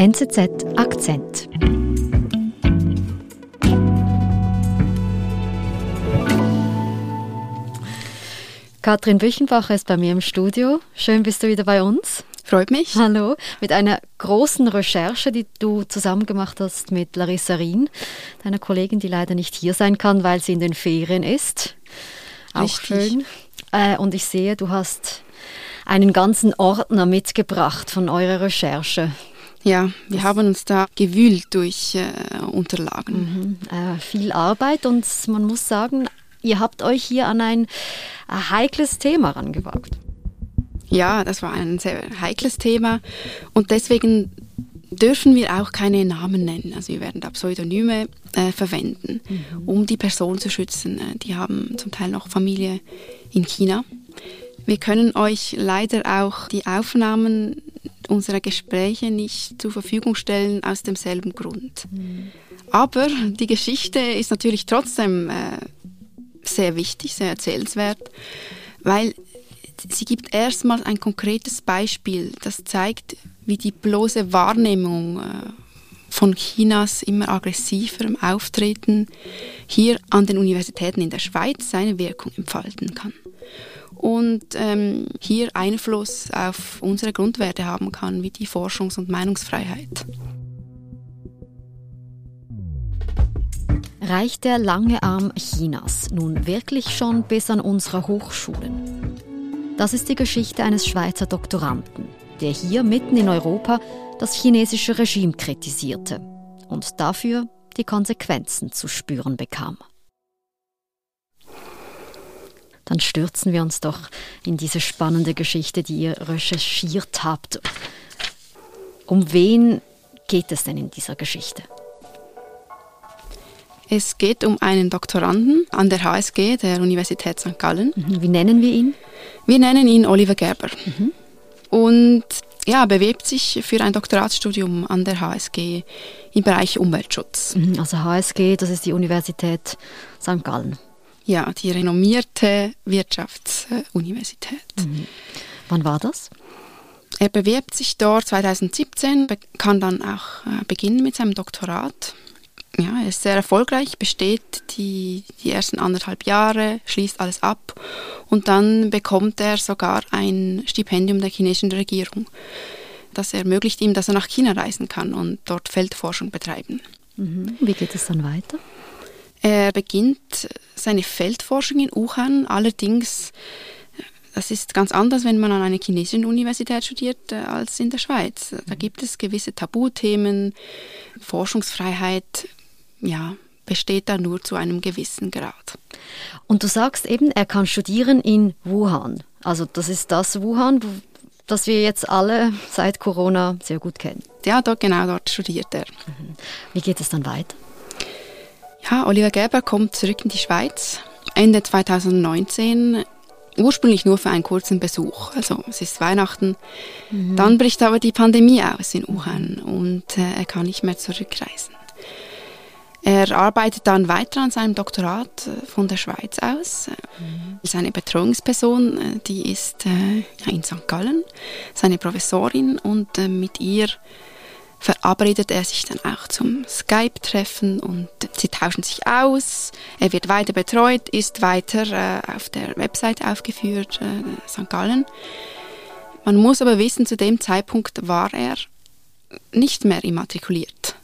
NZZ Akzent. Katrin Büchenbacher ist bei mir im Studio. Schön bist du wieder bei uns. Freut mich. Hallo. Mit einer großen Recherche, die du zusammen gemacht hast mit Larissa Rien, deiner Kollegin, die leider nicht hier sein kann, weil sie in den Ferien ist. Auch Richtig. schön. Äh, und ich sehe, du hast einen ganzen Ordner mitgebracht von eurer Recherche. Ja, wir das haben uns da gewühlt durch äh, Unterlagen. Mhm. Äh, viel Arbeit und man muss sagen, ihr habt euch hier an ein heikles Thema rangewagt. Ja, das war ein sehr heikles Thema und deswegen dürfen wir auch keine Namen nennen. Also wir werden da Pseudonyme äh, verwenden, mhm. um die Person zu schützen. Äh, die haben zum Teil noch Familie in China. Wir können euch leider auch die Aufnahmen unserer Gespräche nicht zur Verfügung stellen aus demselben Grund. Mhm. Aber die Geschichte ist natürlich trotzdem äh, sehr wichtig, sehr erzählenswert, weil sie gibt erstmal ein konkretes Beispiel, das zeigt, wie die bloße Wahrnehmung äh, von Chinas immer aggressiverem Auftreten hier an den Universitäten in der Schweiz seine Wirkung entfalten kann. Und ähm, hier Einfluss auf unsere Grundwerte haben kann, wie die Forschungs- und Meinungsfreiheit. Reicht der lange Arm Chinas nun wirklich schon bis an unsere Hochschulen? Das ist die Geschichte eines Schweizer Doktoranden, der hier mitten in Europa das chinesische Regime kritisierte und dafür die Konsequenzen zu spüren bekam. Dann stürzen wir uns doch in diese spannende Geschichte, die ihr recherchiert habt. Um wen geht es denn in dieser Geschichte? Es geht um einen Doktoranden an der HSG, der Universität St. Gallen. Mhm. Wie nennen wir ihn? Wir nennen ihn Oliver Gerber. Mhm. Und ja, bewirbt sich für ein Doktoratsstudium an der HSG im Bereich Umweltschutz. Mhm, also HSG, das ist die Universität St. Gallen. Ja, die renommierte Wirtschaftsuniversität. Mhm. Wann war das? Er bewirbt sich dort 2017, kann dann auch äh, beginnen mit seinem Doktorat ja, er ist sehr erfolgreich, besteht die, die ersten anderthalb Jahre, schließt alles ab und dann bekommt er sogar ein Stipendium der chinesischen Regierung. Das ermöglicht ihm, dass er nach China reisen kann und dort Feldforschung betreiben. Mhm. Wie geht es dann weiter? Er beginnt seine Feldforschung in Wuhan, allerdings das ist ganz anders, wenn man an einer chinesischen Universität studiert, äh, als in der Schweiz. Da gibt es gewisse Tabuthemen, Forschungsfreiheit ja, besteht da nur zu einem gewissen Grad. Und du sagst eben, er kann studieren in Wuhan. Also das ist das Wuhan, das wir jetzt alle seit Corona sehr gut kennen. Ja, dort, genau dort studiert er. Mhm. Wie geht es dann weiter? Ja, Oliver Gerber kommt zurück in die Schweiz Ende 2019 ursprünglich nur für einen kurzen Besuch. Also es ist Weihnachten. Mhm. Dann bricht aber die Pandemie aus in Wuhan und äh, er kann nicht mehr zurückreisen. Er arbeitet dann weiter an seinem Doktorat äh, von der Schweiz aus. Mhm. Seine Betreuungsperson, äh, die ist äh, in St. Gallen, seine Professorin und mit ihr verabredet er sich dann auch zum Skype-Treffen und sie tauschen sich aus. Er wird weiter betreut, ist weiter auf der Website aufgeführt, St. Gallen. Man muss aber wissen, zu dem Zeitpunkt war er nicht mehr immatrikuliert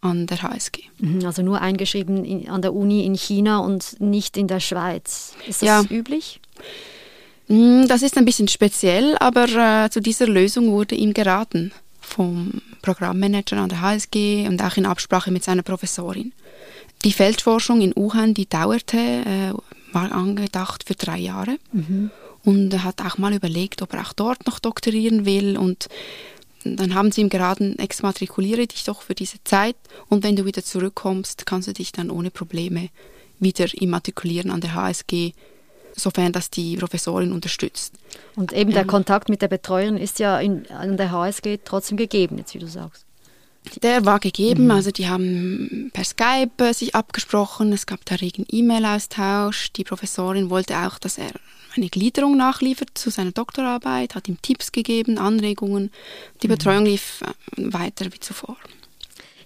an der HSG. Mhm, also nur eingeschrieben in, an der Uni in China und nicht in der Schweiz. Ist das ja. üblich? Mm, das ist ein bisschen speziell, aber äh, zu dieser Lösung wurde ihm geraten vom Programmmanager an der HSG und auch in Absprache mit seiner Professorin. Die Feldforschung in Wuhan, die dauerte, äh, war angedacht für drei Jahre. Mhm. Und er hat auch mal überlegt, ob er auch dort noch doktorieren will und dann haben sie ihm geraten, exmatrikuliere dich doch für diese Zeit und wenn du wieder zurückkommst, kannst du dich dann ohne Probleme wieder immatrikulieren an der HSG, sofern das die Professorin unterstützt. Und eben der ähm, Kontakt mit der Betreuerin ist ja in, an der HSG trotzdem gegeben, jetzt wie du sagst. Der war gegeben, mhm. also die haben per Skype äh, sich abgesprochen, es gab da regen E-Mail-Austausch. Die Professorin wollte auch, dass er eine Gliederung nachliefert zu seiner Doktorarbeit, hat ihm Tipps gegeben, Anregungen. Die mhm. Betreuung lief äh, weiter wie zuvor.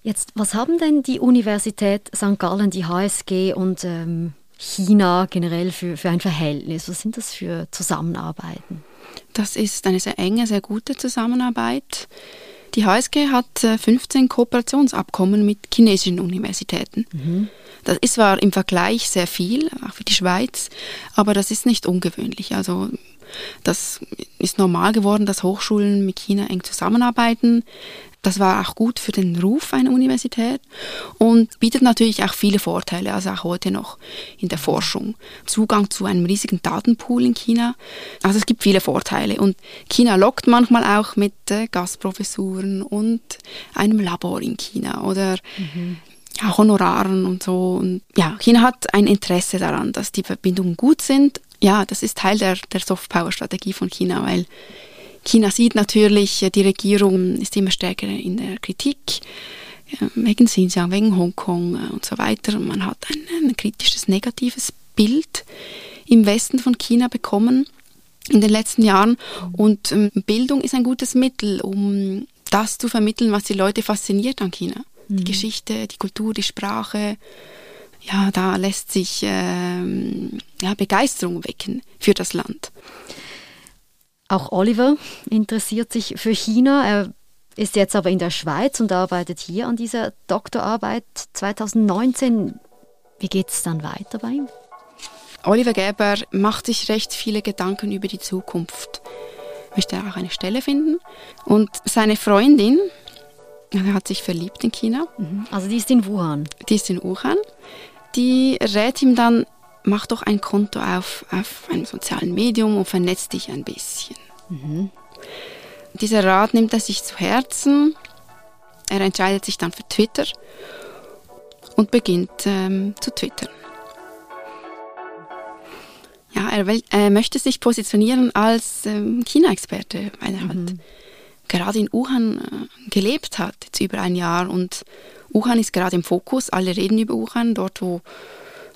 Jetzt, was haben denn die Universität St. Gallen, die HSG und ähm, China generell für, für ein Verhältnis? Was sind das für Zusammenarbeiten? Das ist eine sehr enge, sehr gute Zusammenarbeit. Die HSG hat 15 äh, Kooperationsabkommen mit chinesischen Universitäten. Mhm. Das ist zwar im Vergleich sehr viel, auch für die Schweiz, aber das ist nicht ungewöhnlich. Also das ist normal geworden, dass Hochschulen mit China eng zusammenarbeiten. Das war auch gut für den Ruf einer Universität und bietet natürlich auch viele Vorteile, also auch heute noch in der Forschung. Zugang zu einem riesigen Datenpool in China. Also es gibt viele Vorteile und China lockt manchmal auch mit äh, Gastprofessuren und einem Labor in China oder mhm. Honoraren und so. Und ja, China hat ein Interesse daran, dass die Verbindungen gut sind. Ja, das ist Teil der, der Soft-Power-Strategie von China, weil China sieht natürlich, äh, die Regierung ist immer stärker in der Kritik äh, wegen Xinjiang, wegen Hongkong äh, und so weiter. Man hat ein, ein kritisches, negatives Bild im Westen von China bekommen in den letzten Jahren. Und ähm, Bildung ist ein gutes Mittel, um das zu vermitteln, was die Leute fasziniert an China. Mhm. Die Geschichte, die Kultur, die Sprache. Ja, da lässt sich ähm, ja, Begeisterung wecken für das Land. Auch Oliver interessiert sich für China. Er ist jetzt aber in der Schweiz und arbeitet hier an dieser Doktorarbeit 2019. Wie geht es dann weiter bei ihm? Oliver Geber macht sich recht viele Gedanken über die Zukunft. Möchte auch eine Stelle finden. Und seine Freundin, er hat sich verliebt in China. Mhm. Also die ist in Wuhan. Die ist in Wuhan. Die rät ihm dann, mach doch ein Konto auf, auf einem sozialen Medium und vernetz dich ein bisschen. Mhm. Dieser Rat nimmt er sich zu Herzen. Er entscheidet sich dann für Twitter und beginnt ähm, zu twittern. Ja, er, will, er, möchte sich positionieren als ähm, China-Experte, weil er mhm. halt gerade in Wuhan äh, gelebt hat, jetzt über ein Jahr. Und Wuhan ist gerade im Fokus. Alle reden über Wuhan, dort wo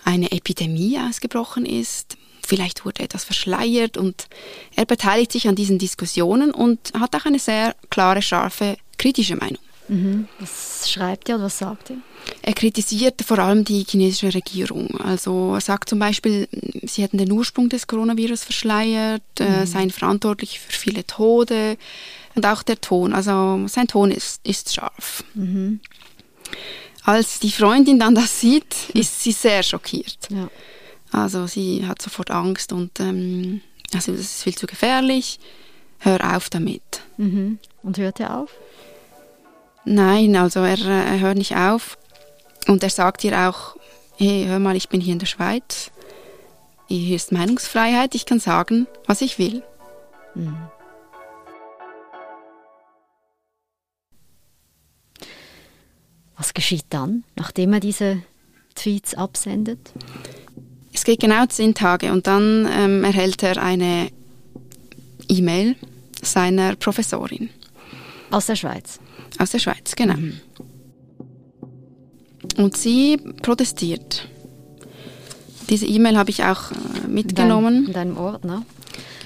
eine Epidemie ausgebrochen ist. Vielleicht wurde etwas verschleiert und er beteiligt sich an diesen Diskussionen und hat auch eine sehr klare, scharfe, kritische Meinung. Mhm. Was schreibt er oder was sagt er? Er kritisiert vor allem die chinesische Regierung. Also er sagt zum Beispiel, sie hätten den Ursprung des Coronavirus verschleiert, äh, mhm. äh, seien verantwortlich für viele Tode und auch der Ton. Also sein Ton ist, ist scharf. Mhm. Als die Freundin dann das sieht, ist sie sehr schockiert. Ja. Also sie hat sofort Angst und ähm, also das ist viel zu gefährlich. Hör auf damit. Mhm. Und hört er auf? Nein, also er, äh, er hört nicht auf. Und er sagt ihr auch, hey, hör mal, ich bin hier in der Schweiz. Hier ist Meinungsfreiheit, ich kann sagen, was ich will. Mhm. Was geschieht dann, nachdem er diese Tweets absendet? Es geht genau zehn Tage und dann ähm, erhält er eine E-Mail seiner Professorin. Aus der Schweiz? Aus der Schweiz, genau. Mhm. Und sie protestiert. Diese E-Mail habe ich auch äh, mitgenommen. In deinem Ordner?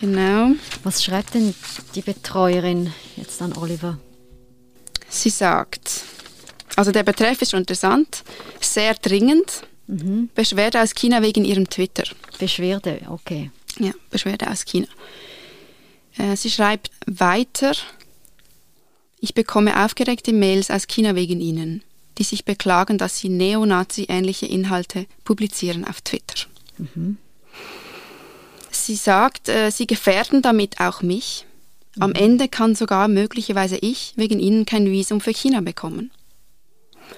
Genau. Was schreibt denn die Betreuerin jetzt an Oliver? Sie sagt, also der Betreff ist schon interessant, sehr dringend. Mhm. Beschwerde aus China wegen ihrem Twitter. Beschwerde, okay. Ja, Beschwerde aus China. Äh, sie schreibt weiter, ich bekomme aufgeregte Mails aus China wegen Ihnen, die sich beklagen, dass Sie Neonazi-ähnliche Inhalte publizieren auf Twitter. Mhm. Sie sagt, äh, Sie gefährden damit auch mich. Am mhm. Ende kann sogar möglicherweise ich wegen Ihnen kein Visum für China bekommen.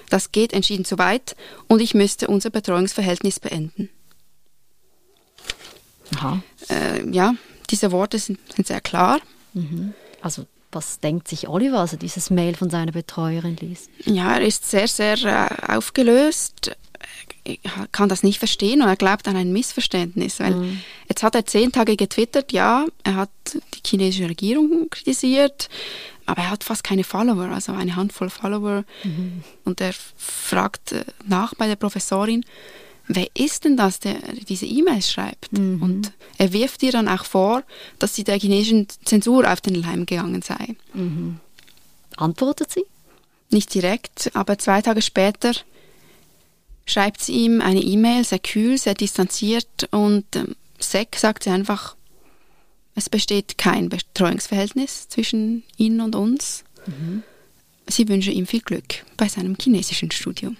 Das geht entschieden zu weit und ich müsste unser Betreuungsverhältnis beenden. Aha. Äh, ja, diese Worte sind, sind sehr klar. Mhm. Also was denkt sich Oliver, also dieses Mail von seiner Betreuerin liest? Ja, er ist sehr, sehr äh, aufgelöst. Er kann das nicht verstehen und er glaubt an ein Missverständnis, weil mhm. jetzt hat er zehn Tage getwittert, ja, er hat die chinesische Regierung kritisiert, aber er hat fast keine Follower, also eine Handvoll Follower. Mhm. Und er fragt äh, nach bei der Professorin, wer ist denn das, der diese E-Mails schreibt? Mhm. Und er wirft ihr dann auch vor, dass sie der chinesischen Zensur auf den Leim gegangen sei. Mhm. Antwortet sie? Nicht direkt, aber zwei Tage später schreibt sie ihm eine E-Mail, sehr kühl, sehr distanziert und ähm, Sek sagt sie einfach, es besteht kein Betreuungsverhältnis zwischen ihnen und uns. Mhm. Sie wünsche ihm viel Glück bei seinem chinesischen Studium.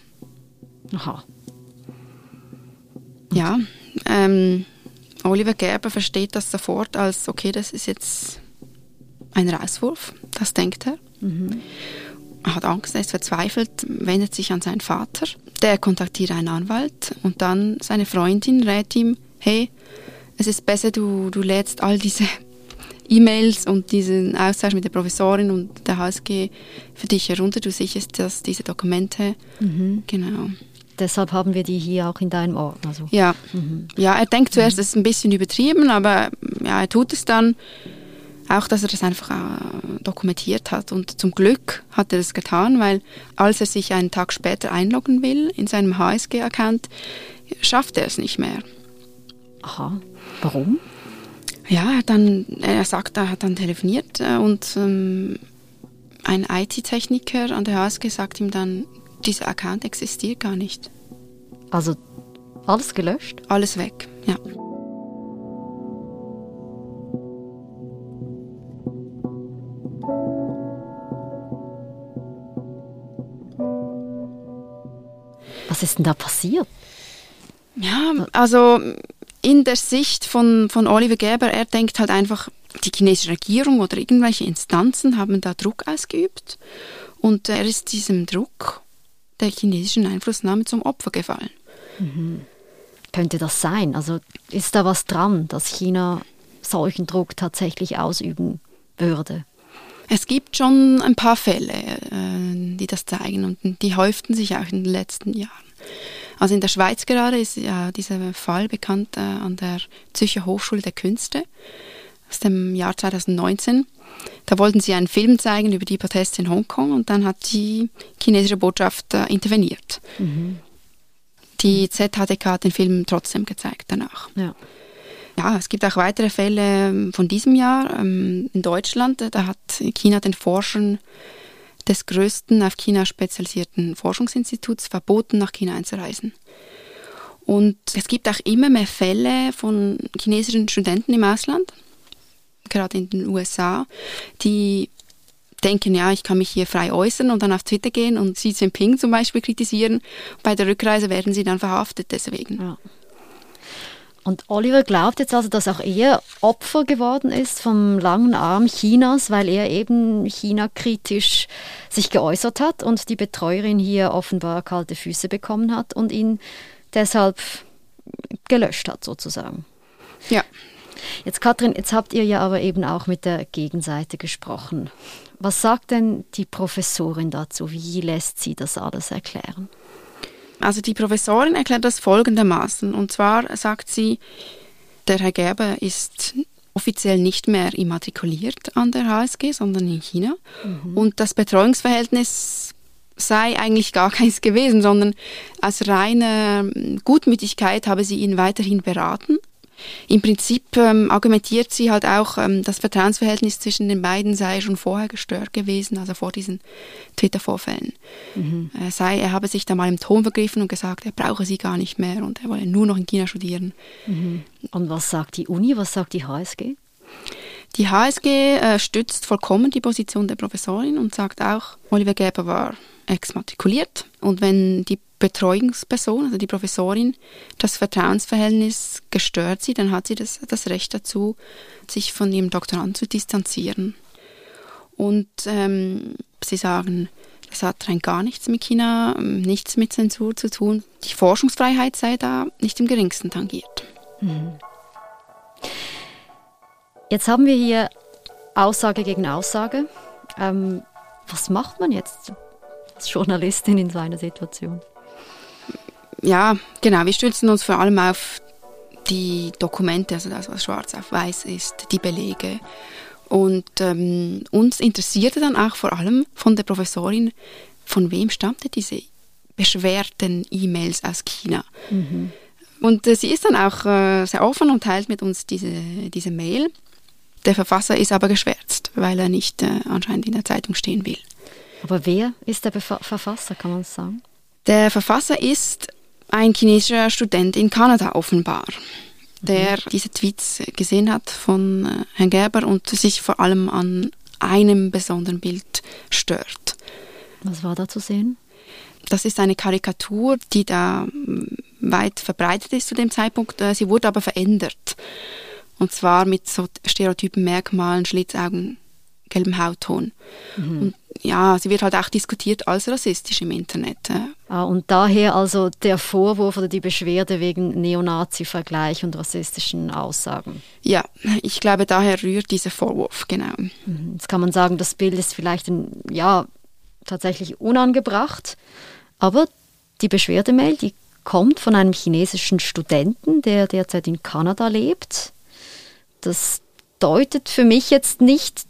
Aha. Ja, ähm, Oliver Gerber versteht das sofort als, okay, das ist jetzt ein Rauswurf, das denkt er. Mhm. Er hat Angst, er ist verzweifelt, wendet sich an seinen Vater. Der kontaktiert einen Anwalt und dann seine Freundin rät ihm, hey, es ist besser, du, du lädst all diese E-Mails und diesen Austausch mit der Professorin und der HSG für dich herunter. Du sicherst dass diese Dokumente. Mhm. Genau. Deshalb haben wir die hier auch in deinem Ordner. So. Ja. Mhm. ja, er denkt zuerst, es ist ein bisschen übertrieben, aber ja, er tut es dann. Auch, dass er das einfach äh, dokumentiert hat. Und zum Glück hat er das getan, weil als er sich einen Tag später einloggen will in seinem HSG-Account, schafft er es nicht mehr. Aha. Warum? Ja, dann, er sagt, er hat dann telefoniert äh, und ähm, ein IT-Techniker an der HSG sagt ihm dann, dieser Account existiert gar nicht. Also alles gelöscht? Alles weg, ja. Was ist denn da passiert? Ja, also in der Sicht von, von Oliver Gerber, er denkt halt einfach, die chinesische Regierung oder irgendwelche Instanzen haben da Druck ausgeübt und er ist diesem Druck der chinesischen Einflussnahme zum Opfer gefallen. Mhm. Könnte das sein? Also ist da was dran, dass China solchen Druck tatsächlich ausüben würde? Es gibt schon ein paar Fälle, äh, die das zeigen und die häuften sich auch in den letzten Jahren. Also in der Schweiz gerade ist ja dieser Fall bekannt äh, an der Zürcher Hochschule der Künste aus dem Jahr 2019. Da wollten sie einen Film zeigen über die Proteste in Hongkong und dann hat die chinesische Botschaft äh, interveniert. Mhm. Die ZHDK hat den Film trotzdem gezeigt danach. Ja. Ja, es gibt auch weitere Fälle ähm, von diesem Jahr. Ähm, in Deutschland, da hat China den Forschern des größten auf China spezialisierten Forschungsinstituts verboten, nach China einzureisen. Und es gibt auch immer mehr Fälle von chinesischen Studenten im Ausland, gerade in den USA, die denken, ja, ich kann mich hier frei äußern und dann auf Twitter gehen und Xi Jinping zum Beispiel kritisieren. Bei der Rückreise werden sie dann verhaftet deswegen. Ja. Und Oliver glaubt jetzt also, dass auch er Opfer geworden ist vom langen Arm Chinas, weil er eben China kritisch sich geäußert hat und die Betreuerin hier offenbar kalte Füße bekommen hat und ihn deshalb gelöscht hat sozusagen. Ja. Jetzt Katrin, jetzt habt ihr ja aber eben auch mit der Gegenseite gesprochen. Was sagt denn die Professorin dazu? Wie lässt sie das alles erklären? Also die Professorin erklärt das folgendermaßen. Und zwar sagt sie, der Herr Gerber ist offiziell nicht mehr immatrikuliert an der HSG, sondern in China. Mhm. Und das Betreuungsverhältnis sei eigentlich gar keins gewesen, sondern aus reiner Gutmütigkeit habe sie ihn weiterhin beraten im Prinzip ähm, argumentiert sie halt auch, ähm, das Vertrauensverhältnis zwischen den beiden sei schon vorher gestört gewesen, also vor diesen Twitter-Vorfällen. Mhm. Er, sei, er habe sich da mal im Ton vergriffen und gesagt, er brauche sie gar nicht mehr und er wolle nur noch in China studieren. Mhm. Und was sagt die Uni, was sagt die HSG? Die HSG äh, stützt vollkommen die Position der Professorin und sagt auch, Oliver Gerber war exmatrikuliert und wenn die Betreuungsperson, also die Professorin, das Vertrauensverhältnis gestört sieht, dann hat sie das, das Recht dazu, sich von ihrem Doktorand zu distanzieren. Und ähm, sie sagen, das hat rein gar nichts mit China, nichts mit Zensur zu tun. Die Forschungsfreiheit sei da nicht im geringsten tangiert. Mhm. Jetzt haben wir hier Aussage gegen Aussage. Ähm, was macht man jetzt als Journalistin in so einer Situation? Ja, genau, wir stützen uns vor allem auf die Dokumente, also das, was schwarz auf weiß ist, die Belege. Und ähm, uns interessierte dann auch vor allem von der Professorin, von wem stammte diese beschwerten E-Mails aus China. Mhm. Und äh, sie ist dann auch äh, sehr offen und teilt mit uns diese, diese Mail. Der Verfasser ist aber geschwärzt, weil er nicht äh, anscheinend in der Zeitung stehen will. Aber wer ist der Bef Verfasser, kann man sagen? Der Verfasser ist ein chinesischer Student in Kanada offenbar, der mhm. diese Tweets gesehen hat von äh, Herrn Gerber und sich vor allem an einem besonderen Bild stört. Was war da zu sehen? Das ist eine Karikatur, die da mm, weit verbreitet ist zu dem Zeitpunkt. Äh, sie wurde aber verändert. Und zwar mit so stereotypen Merkmalen, Schlitzaugen, gelbem Hautton. Mhm. Und ja, sie wird halt auch diskutiert als rassistisch im Internet. Ah, und daher also der Vorwurf oder die Beschwerde wegen Neonazi-Vergleich und rassistischen Aussagen. Ja, ich glaube, daher rührt dieser Vorwurf, genau. Mhm. Jetzt kann man sagen, das Bild ist vielleicht ein, ja, tatsächlich unangebracht, aber die Beschwerdemail, die kommt von einem chinesischen Studenten, der derzeit in Kanada lebt. Das deutet für mich jetzt nicht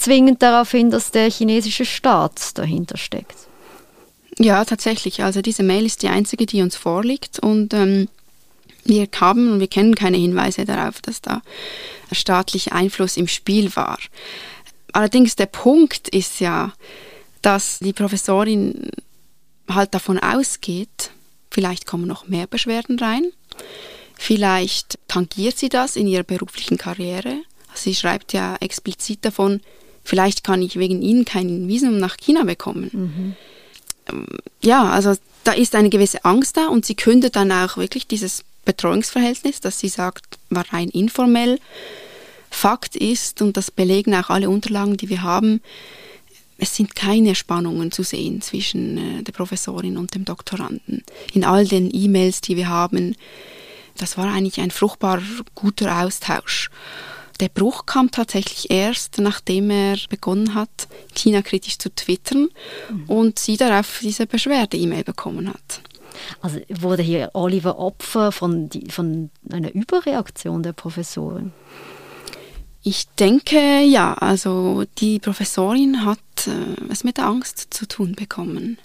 zwingend darauf hin, dass der chinesische Staat dahinter steckt. Ja, tatsächlich. Also diese Mail ist die einzige, die uns vorliegt und ähm, wir haben und wir kennen keine Hinweise darauf, dass da staatlicher Einfluss im Spiel war. Allerdings der Punkt ist ja, dass die Professorin halt davon ausgeht, vielleicht kommen noch mehr Beschwerden rein, vielleicht tangiert sie das in ihrer beruflichen Karriere. Sie schreibt ja explizit davon, vielleicht kann ich wegen ihnen kein Visum nach China bekommen. Mhm. Ja, also da ist eine gewisse Angst da und sie kündet dann auch wirklich dieses Betreuungsverhältnis, das sie sagt, war rein informell. Fakt ist, und das belegen auch alle Unterlagen, die wir haben, es sind keine Spannungen zu sehen zwischen äh, der Professorin und dem Doktoranden. In all den E-Mails, die wir haben, das war eigentlich ein fruchtbar guter Austausch. Der Bruch kam tatsächlich erst, nachdem er begonnen hat, China kritisch zu twittern mhm. und sie darauf diese Beschwerde-E-Mail bekommen hat. Also wurde hier Oliver Opfer von, die, von einer Überreaktion der Professorin? Ich denke ja, also die Professorin hat äh, es mit der Angst zu tun bekommen,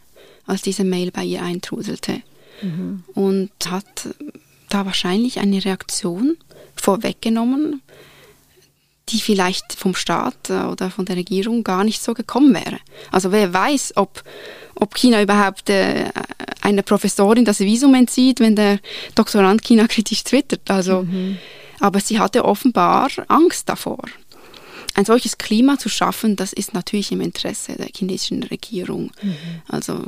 als diese Mail bei ihr eintrudelte. Mhm. Und hat da wahrscheinlich eine Reaktion vorweggenommen, die vielleicht vom Staat äh, oder von der Regierung gar nicht so gekommen wäre. Also wer weiß, ob, ob China überhaupt äh, einer Professorin das Visum entzieht, wenn der Doktorand China kritisch twittert. Also, mhm. Aber sie hatte offenbar Angst davor. Ein solches Klima zu schaffen, das ist natürlich im Interesse der chinesischen Regierung. Mhm. Also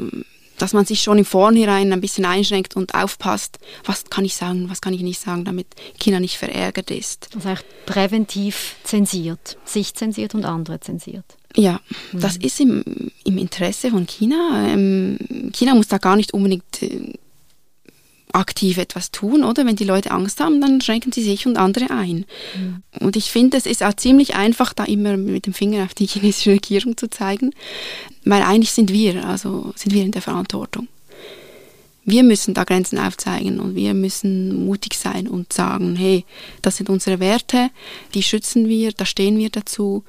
dass man sich schon im Vornherein ein bisschen einschränkt und aufpasst, was kann ich sagen, was kann ich nicht sagen, damit China nicht verärgert ist. Also auch präventiv zensiert, sich zensiert und andere zensiert. Ja, mhm. das ist im, im Interesse von China. Ähm, China muss da gar nicht unbedingt äh, aktiv etwas tun, oder? Wenn die Leute Angst haben, dann schränken sie sich und andere ein. Mhm. Und ich finde, es ist auch ziemlich einfach, da immer mit dem Finger auf die chinesische Regierung zu zeigen, weil eigentlich sind wir, also sind wir in der Verantwortung. Wir müssen da Grenzen aufzeigen und wir müssen mutig sein und sagen, hey, das sind unsere Werte, die schützen wir, da stehen wir dazu.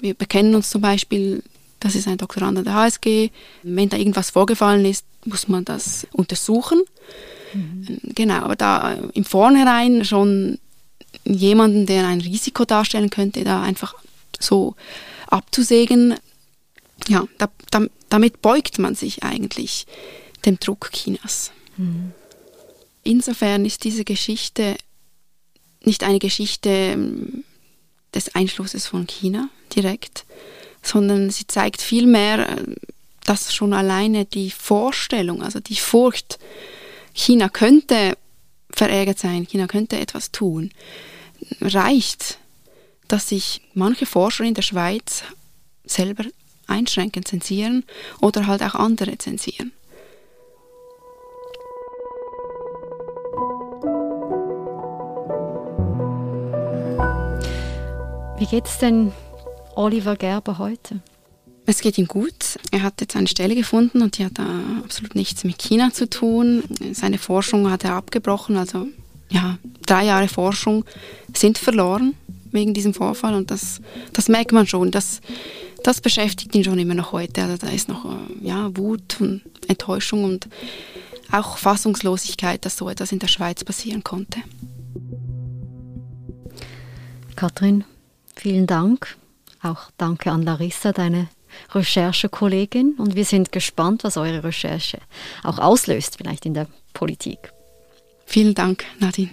Wir bekennen uns zum Beispiel das ist ein Doktorand an der HSG. Wenn da irgendwas vorgefallen ist, muss man das untersuchen. Mhm. Genau, aber da im Vornherein schon jemanden, der ein Risiko darstellen könnte, da einfach so abzusägen, ja, da, da, damit beugt man sich eigentlich dem Druck Chinas. Mhm. Insofern ist diese Geschichte nicht eine Geschichte ähm, des Einflusses von China direkt, sondern sie zeigt vielmehr, äh, dass schon alleine die Vorstellung, also die Furcht, China könnte verärgert sein, China könnte etwas tun, reicht, dass sich manche Forscher in der Schweiz selber einschränken, zensieren oder halt auch andere zensieren. Wie geht es denn Oliver Gerber heute? Es geht ihm gut. Er hat jetzt eine Stelle gefunden und die hat absolut nichts mit China zu tun. Seine Forschung hat er abgebrochen. Also ja, drei Jahre Forschung sind verloren wegen diesem Vorfall und das, das merkt man schon. Das, das beschäftigt ihn schon immer noch heute. Also da ist noch äh, ja, Wut und Enttäuschung und auch Fassungslosigkeit, dass so etwas in der Schweiz passieren konnte. Katrin, vielen Dank auch danke an Larissa, deine Recherchekollegin und wir sind gespannt, was eure Recherche auch auslöst, vielleicht in der Politik. Vielen Dank, Nadine.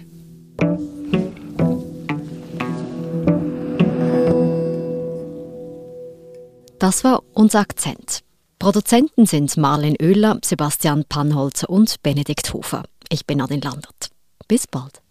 Das war unser Akzent. Produzenten sind Marlen Oehler, Sebastian Pannholzer und Benedikt Hofer. Ich bin Nadine Landert. Bis bald.